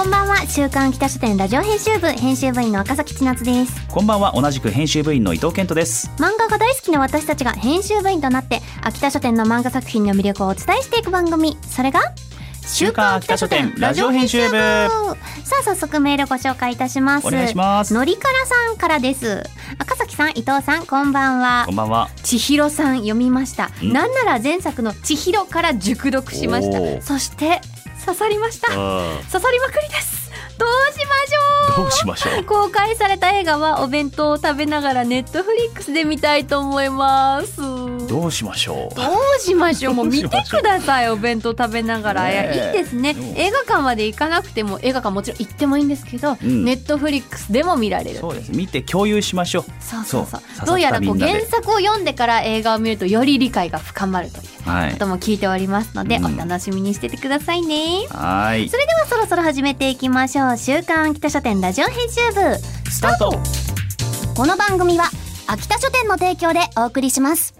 こんばんは。週刊北書店ラジオ編集部編集部員の赤崎千夏です。こんばんは。同じく編集部員の伊藤健人です。漫画が大好きな私たちが編集部員となって秋田書店の漫画作品の魅力をお伝えしていく番組。それが週刊秋田書店ラジオ編集部。さあ早速メールご紹介いたします。お願いします。のりからさんからです。赤崎さん伊藤さんこんばんは。こんばんは。千尋さん読みました。ん。なんなら前作の千尋から熟読しました。そして刺さりました。あ刺さりまくりです。どうしましょう。どうしましょう。公開された映画はお弁当を食べながらネットフリックスで見たいと思いますどどうしましょう？うしましょう？もう見てくださいお弁当食べながら、いやいいですね。うん。映画館まで行かなくても映画館もちろん行ってもいいんですけど、うん。ネットフリックスでも見られるそうです。見て共有しましょう。そうそうそう。どうやらこう原作を読んでから映画を見るとより理解が深まるというはい。ことも聞いておりますので、うん。お楽しみにしててくださいね。はい。それではそろそろ始めていきましょう。週刊秋田書店ラジオ編集部。スタート。この番組は秋田書店の提供でお送りします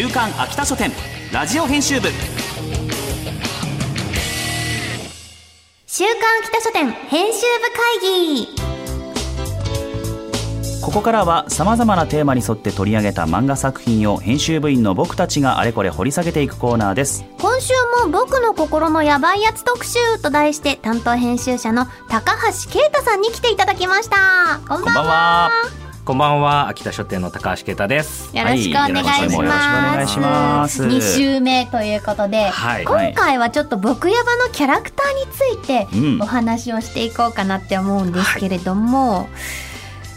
週刊秋田書店ラジオ編集部。週刊秋田書店編集部会議。ここからはさまざまなテーマに沿って取り上げた漫画作品を編集部員の僕たちがあれこれ掘り下げていくコーナーです。今週も僕の心のヤバいやつ特集と題して担当編集者の高橋啓太さんに来ていただきました。こんばんはこんばんは。秋田書店の高橋啓太です。よろしくお願いします。はいよろしくお願いします。2週目ということで、はい。今回はちょっと僕ヤバのキャラクターについてうん。お話をしていこうかなって思うんですけれども、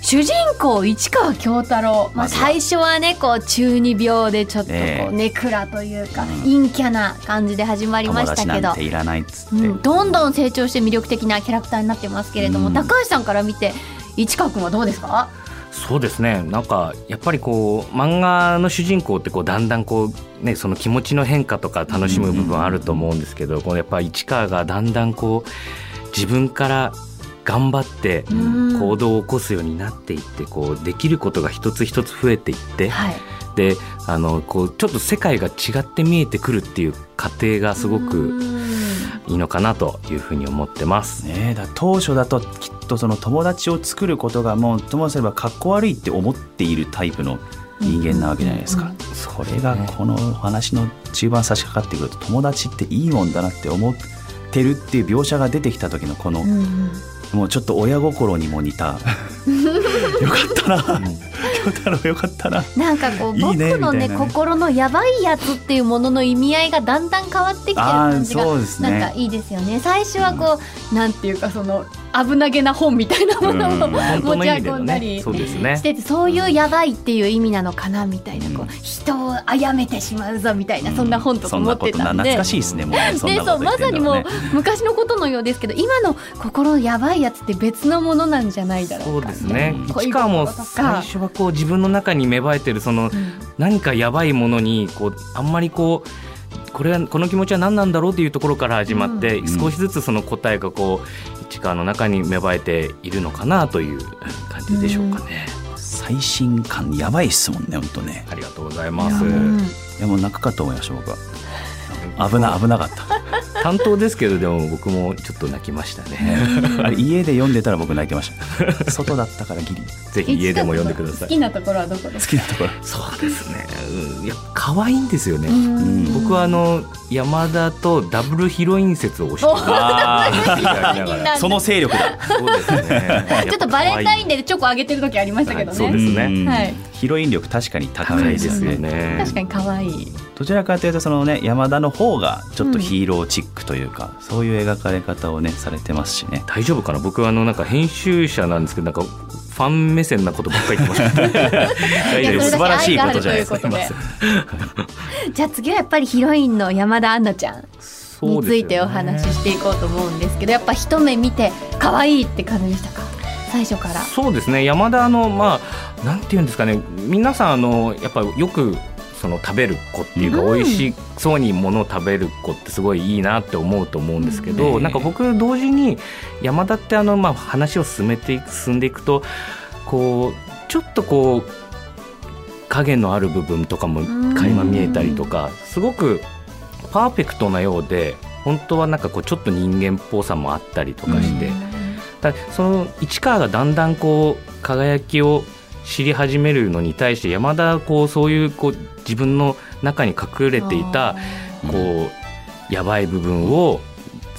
主人公市川京太郎、まあ、最初はねこう中二病でちょっとこええ。うネクラというか、うん。陰キャな感じで始まりましたけど。いらないっつって、うん、どんどん成長して魅力的なキャラクターになってますけれども、うん。高橋さんから見て市川くんはどうですか？そうですね。なんかやっぱりこう漫画の主人公ってこうだんだんこうねその気持ちの変化とか楽しむ部分あると思うんですけど、こうやっぱ市川がだんだんこう自分から頑張ってうん。行動を起こすようになっていってこうできることが一つ一つ増えていって、はい。であのこうちょっと世界が違って見えてくるっていう過程がすごくうんいいのかなというふうに思ってます。ねえだ当初だときっとその友達を作ることがもうともすればかっこ悪いって思っているタイプの人間なわけじゃないですか、うんそれがこのお話の中盤差し掛かってくると友達っていいもんだなって思ってるっていう描写が出てきた時のこの、もうちょっと親心にも似た。よかったな京太郎よかったな。なんかこう僕のねね。心のやばいやつっていうものの意味合いがだんだん変わってきてる感じがそうですなんかねいいですよね。最初はこう、なんていうかその危なげな本みたいなものを持ち運んだりそうですね。しててそういうやばいっていう意味なのかなみたいなこううん。人を殺めてしまうぞみたいなそんな本とか持ってたんで。懐かしいですねもうねそうまさにもうね昔のことのようですけど今の心のやばいやつって別のものなんじゃないだろそううかですね。市川も最か初はこう自分の中に芽生えてるそのうん。何かやばいものにこうあんまりこうこれはこの気持ちは何なんだろうっていうところから始まって、うん少しずつその答えがこう市川の中に芽生えているのかなという感じでしょうかね。最新感やばいっすもんね本当ね。ありがとうございます。うんいやもう泣くかと思いました僕は。危な危なかった担当ですけどでも僕もちょっと泣きましたね。あれ家で読んでたら僕泣いてました。外だったからギリ。ぜひ家でも読んでください。好きなところはどこですか？好きなところ。そうですね。うん、いや可愛いんですよね。うん。僕はあの山田とダブルヒロイン説を推してその勢力だ。そうですね。ちょっとバレンタインデーでチョコあげてる時ありましたけどね、はいそうですね。うん。はい。ヒロイン力確かに高いですよねね。確かに可愛いどちらかというとそのね山田の方がちょっとヒーローチックというか、そういう描かれ方をねされてますしね。大丈夫かな？僕はあのなんか編集者なんですけどなんかファン目線なことばっかり言ってます。大 いや丈夫です。それだけ素晴らしいことじゃない愛があるということで。じゃあ次はやっぱりヒロインの山田杏奈ちゃんについてお話ししていこうと思うんですけどやっぱ一目見て可愛いって感じでしたか？最初から。そうですね。山田のまあなんていうんですかね。皆さんあのやっぱよくその食べる子っていうか、うん。美味しそうにものを食べる子ってすごいいいなって思うと思うんですけど、うん。なんか僕同時に山田ってあのまあ話を進めていく進んでいくとこうちょっとこう影のある部分とかも垣間見えたりとかすごくパーフェクトなようで本当はなんかこうちょっと人間っぽさもあったりとかして、だその市川がだんだんこう輝きを知り始めるのに対して山田はこうそういうこう自分の中に隠れていたこうやばい部分を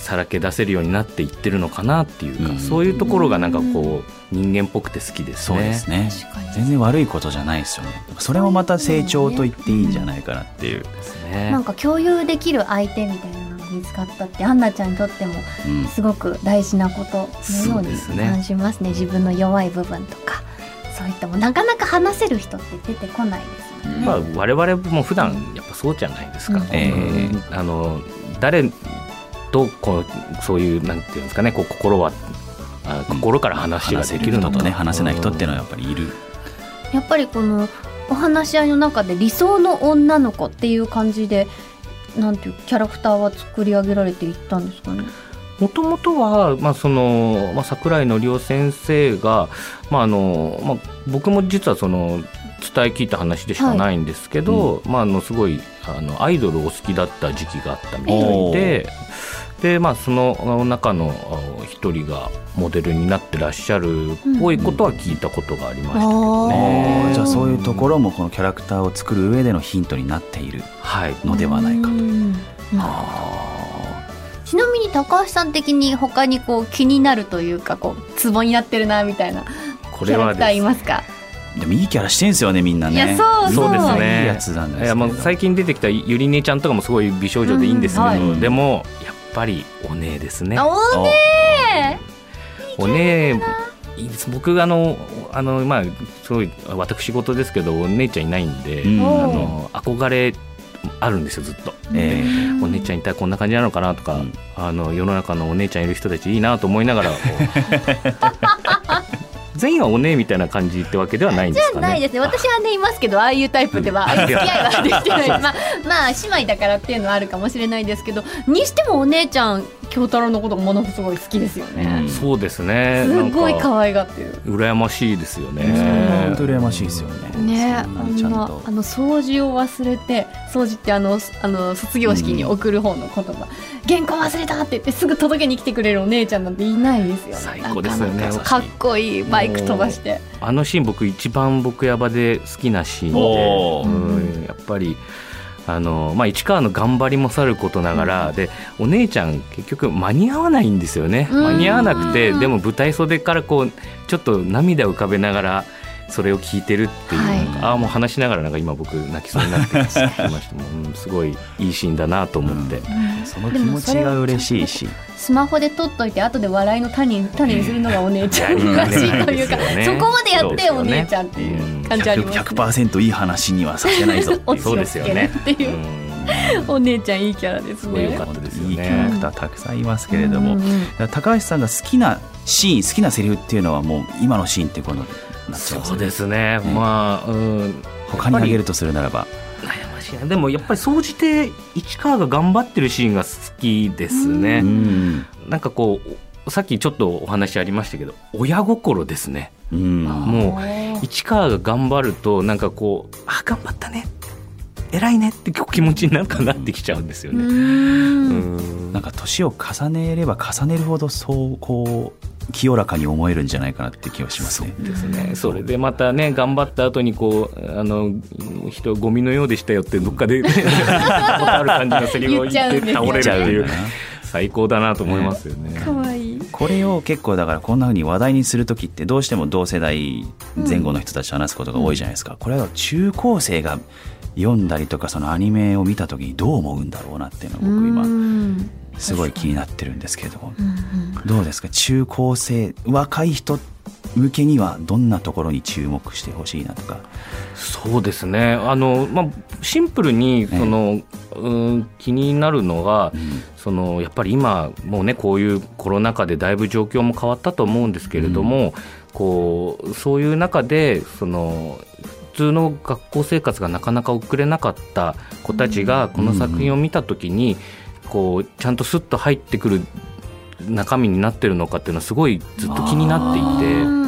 さらけ出せるようになっていってるのかなっていうか、うん。そういうところがなんかこう人間っぽくて好きですね。そうですね。全然悪いことじゃないですよね。それもまた成長と言っていいんじゃないかなっていう、ですね。なんか共有できる相手みたいなのが見つかったってアンナちゃんにとってもうん。すごく大事なことのようにそうですね。感じますね。自分の弱い部分とかそういったもんなかなか話せる人って出てこないですもんね。まあ、我々も普段やっぱそうじゃないですか、うん。えうん。あの誰とこうそういうなんていうんですかねこう心はあ心から話ができるのか。る人とね話せない人っていうのはやっぱりいる、やっぱりこのお話し合いの中で理想の女の子っていう感じでなんていうキャラクターは作り上げられていったんですかね？もともとは、まあそのまあ、桜井のりお先生が、まああのまあ、僕も実はその伝え聞いた話でしかないんですけど、まあ、あのすごいあのアイドルをお好きだった時期があったみたいでで、まあ、その中のあ一人がモデルになってらっしゃるっぽいことは聞いたことがありましたけどね。あー。じゃあそういうところもこのキャラクターを作る上でのヒントになっているはい。のではないかと。うんちなみに高橋さん的に他にこう気になるというかこうツボになってるなみたいなこれはキャラクターいますか？でもいいキャラしてんすよねみんなね。いやそうそうですいね。いやつなんですけどいやもう最近出てきたゆりねちゃんとかもすごい美少女でいいんですけど、うんはい。でもやっぱりお姉ですね。おーねお姉僕あのあのまあすごい私事ですけどお姉ちゃんいないんで、うん。あの憧れあるんですよずっと。ええ。お姉ちゃんいたらこんな感じなのかなとか、うん。あの世の中のお姉ちゃんいる人たちいいなと思いながら 全員はお姉みたいな感じってわけではないんですかね。ないですね。私はねいますけどああいうタイプでは付き合いは できてない。まあまあ姉妹だからっていうのはあるかもしれないですけどにしてもお姉ちゃん京太郎のことがものすごい好きですよね、うん。そうですね。すごい可愛がってる。羨ましいですよね。本当羨ましいですよね。ねそんなあにちゃんと。んなあの掃除を忘れて掃除ってあのあの卒業式に送る方の言葉、原稿忘れたって言ってすぐ届けに来てくれるお姉ちゃんなんていないですよね。最高ですよねなかっこいいバイク飛ばして。あのシーン僕一番僕ヤバで好きなシーンで、うんやっぱりあの、まあ、市川の頑張りもさることながら、でお姉ちゃん結局間に合わないんですよね。うん。間に合わなくてでも舞台袖からこうちょっと涙浮かべながらそれを聞いてるっていう、はい。ああもう話しながらなんか今僕泣きそうになってきましたもう、うんすごいいいシーンだなと思って。その気持ちが嬉しいし。スマホで撮っといて後で笑いの種種にするのがお姉ちゃんうんらしいというか、ね そこまでやってお姉ちゃんっていう感じありますね。100%いい話にはさせないぞっていう。そうですよねっていう。お姉ちゃんいいキャラですね。すか。ですよいいキャねラクターたくさんいますけれども、うんうん。高橋さんが好きなシーン好きなセリフっていうのはもう今のシーンってことになっちゃいますそうですね、まあ、うん、他に挙げるとするならば。悩ましいな。でもやっぱり総じて市川が頑張ってるシーンが好きですね、うん。なんかこうさっきちょっとお話ありましたけど親心ですね。うん。もう市川が頑張るとなんかこうあ頑張ったね。偉いね。って気持ちになんかなってきちゃうんですようね。ん。うん。なんか年を重ねれば重ねるほどそうこう清らかに思えるんじゃないかなって気がしますね。ですね、それでまたね頑張った後にこうあの人ゴミのようでしたよってどっかで ある感じのセリフを言って倒れるっていう。最高だなと思いますよね。可愛い。これを結構だからこんな風に話題にする時ってどうしても同世代前後の人たちと話すことが多いじゃないですか、これは中高生が読んだりとかそのアニメを見た時にどう思うんだろうなっていうのを僕今今すごい気になってるんですけれども。うんうんどうですか？中高生若い人向けにはどんなところに注目してほしいなとか。そうですね。あの、まあ、シンプルにその、うん気になるのが、そのやっぱり今もうねこういうコロナ禍でだいぶ状況も変わったと思うんですけれども、こうそういう中でその普通の学校生活がなかなか送れなかった子たちがこの作品を見た時に、こうちゃんとスッと入ってくる中身になってるのかっていうのはすごいずっと気になっていて。うん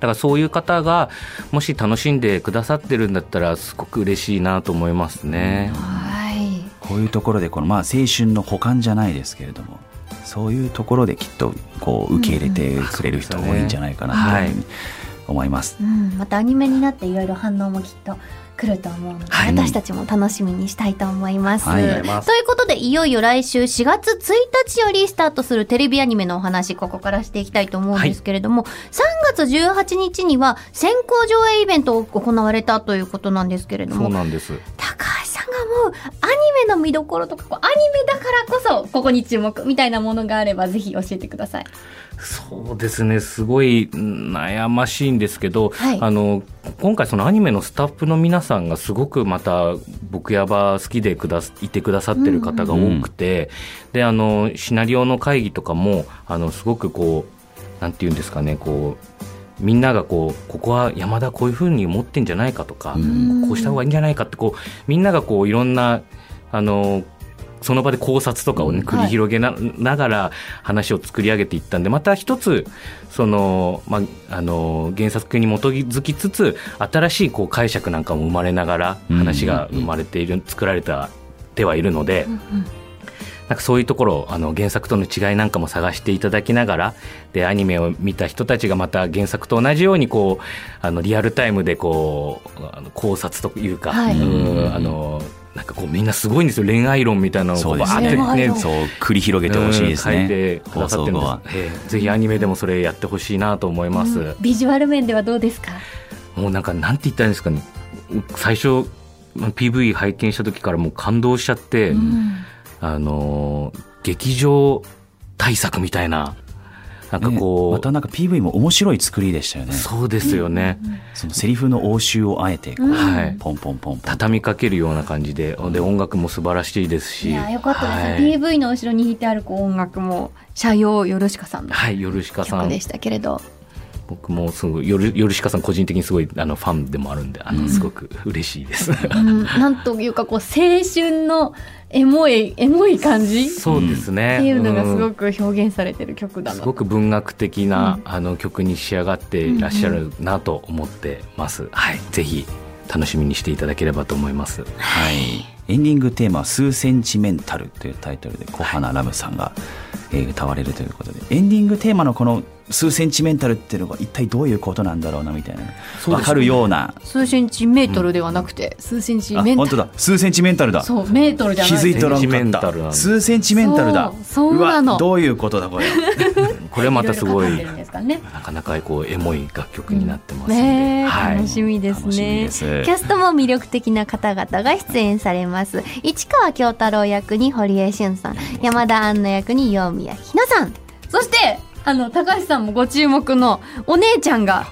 だからそういう方がもし楽しんでくださってるんだったらすごく嬉しいなと思いますね。はい。こういうところでこのまあ青春の補完じゃないですけれどもそういうところできっとこう受け入れてくれる人多いんじゃないかなというふうに思います。うん、またアニメになっていろいろ反応もきっと来ると思うので、はい私たちも楽しみにしたいと思います。はいということでいよいよ来週4月1日よりスタートするテレビアニメのお話ここからしていきたいと思うんですけれども、3月18日には先行上映イベントを行われたということなんですけれどそうもなんです。高が思うアニメの見どころとかこうアニメだからこそここに注目みたいなものがあればぜひ教えてください。そうですね。すごいうん悩ましいんですけど、はいあの今回そのアニメのスタッフの皆さんがすごくまた僕やば好きでくだすいてくださってる方が多くて、であのシナリオの会議とかもあのすごくこうなんて言うんですかねこうみんながこうここは山田こういうふうに思ってんじゃないかとか、うんこうした方がいいんじゃないかってこうみんながこういろんなあのその場で考察とかをねうん繰り広げな,、ながら話を作り上げていったんでまた一つその、まあ、あの原作に基づきつつ新しいこう解釈なんかも生まれながら話が生まれている、作られたてはいるので。なんかそういうところをあの原作との違いなんかも探していただきながらでアニメを見た人たちがまた原作と同じようにこうあのリアルタイムでこうあの考察というか、はい。うんあのなんかこうみんなすごいんですよ。恋愛論みたいなのをバーって恋愛論そう繰り広げてほしいですうん書いねて。く放ださってるんです。ええ。ぜひアニメでもそれやってほしいなと思います、ビジュアル面ではどうですか？もうなんかなんて言ったらいいんですかね。最初まあ PV 拝見した時からもう感動しちゃって、あのー劇場対策みたいななんかこう、ねまたなんか PV も面白い作りでしたよね。そうですよね、そのセリフの応酬をあえてこう、うん。はい。ポンポンポンポン。畳みかけるような感じでで音楽も素晴らしいですし。いやよかったです、はい。PV の後ろに弾いてあるこう音楽も社用よろしかさんのはい、ヨルシカさん。曲でしたけれど、僕もすごいヨルヨルシカさん個人的にすごいあのファンでもあるんであの、うんすごく嬉しいです。うん、なんというかこう青春のエモいエモい感じ？っそうですね。ていうのがすうんごく表現されてる曲だな、すごく文学的な、うんあの曲に仕上がっていらっしゃるなと思ってます。はい、ぜひ楽しみにしていただければと思います。はい。エンディングテーマは数センチメンタルというタイトルで小花ラムさんが、えー歌われるということで、エンディングテーマのこの数センチメンタルっていうのが一体どういうことなんだろうなみたいな、ね。わかるような。数センチメートルではなくて、数センチあメンタル。本当だ。数センチメンタルだ。そうメートルじゃない。気づいとらセンチメんかったンタルなんだ。数センチメンタルだ。そうそうなの。わどういうことだこれ。これまたすごい ですかね。なかなかこうエモい楽曲になってますので、ねえ、はい。楽。しみですね。キャストも魅力的な方々が出演されます。市川京太郎役に堀江俊さん。山田杏奈役に陽宮ひなさん。そしてあの高橋さんもご注目のお姉ちゃんが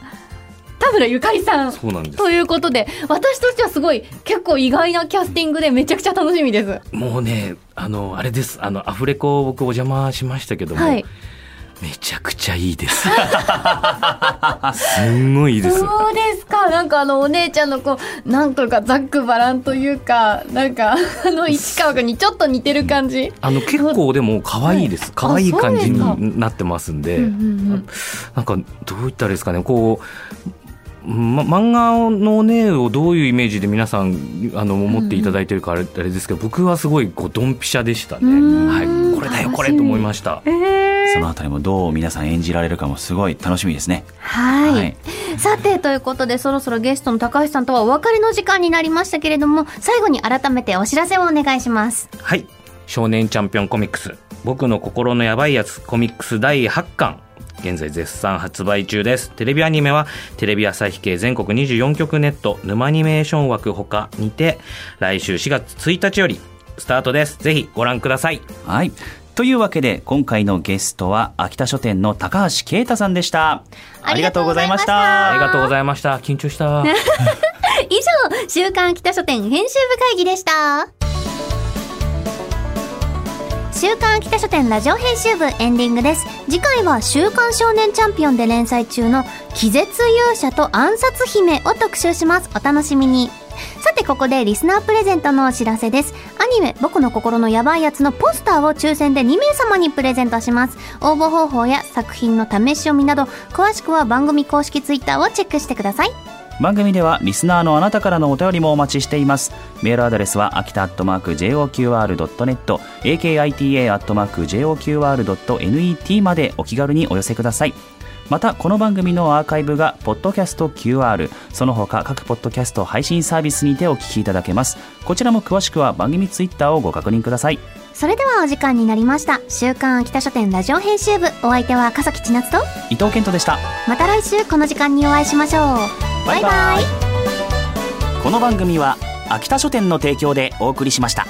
田村ゆかりさん。そうなんです。ということで私としてはすごい結構意外なキャスティングでめちゃくちゃ楽しみです。もうね、あの、あれです。あの、アフレコ僕お邪魔しましたけども、はいめちゃくちゃいいです。すんごいいいです。そうですかなんかあのお姉ちゃんのこうなんとかざっくばらんというかなんかあの市川君にちょっと似てる感じ、あの結構でも可愛いです。可愛い感じになってますんで、なんかどういったらですかね。こう、ま、漫画のねをどういうイメージで皆さんあの思っていただいてるかあれあれですけど、僕はすごいこうドンピシャでしたね。うんはい、これだよこれと思いました。えーそのあたりもどう皆さん演じられるかもすごい楽しみですねはいはいさてということでそろそろゲストの高橋さんとはお別れの時間になりましたけれども最後に改めてお知らせをお願いしますはい。少年チャンピオンコミックス。僕の心のやばいやつコミックス第8巻。現在絶賛発売中ですテレビアニメはテレビ朝日系全国24局ネット沼アニメーション枠他にて来週4月1日よりスタートですぜひご覧くださいはい。というわけで、今回のゲストは、秋田書店の高橋啓太さんでした。ありがとうございました。ありがとうございました緊張した 以上、週刊北書店編集部会議でした。週刊北書店ラジオ編集部エンディングです。次回は週刊少年チャンピオンで連載中の気絶勇者と暗殺姫を特集します。お楽しみに。さてここでリスナープレゼントのお知らせです。アニメ僕の心のヤバいやつのポスターを抽選で2名様にプレゼントします。応募方法や作品の試し読みなど詳しくは番組公式ツイッターをチェックしてください。番組ではリスナーのあなたからのお便りもお待ちしていますメールアドレスは秋田アットマーク JOQR.net akita アットマーク JOQR.net までお気軽にお寄せくださいまたこの番組のアーカイブがポッドキャスト QR その他各ポッドキャスト配信サービスにてお聞きいただけますこちらも詳しくは番組ツイッターをご確認くださいそれではお時間になりました。週刊秋田書店ラジオ編集部。お相手は笠木千夏と、伊藤健人でしたまた来週この時間にお会いしましょう。バイバイ。この番組は秋田書店の提供でお送りしました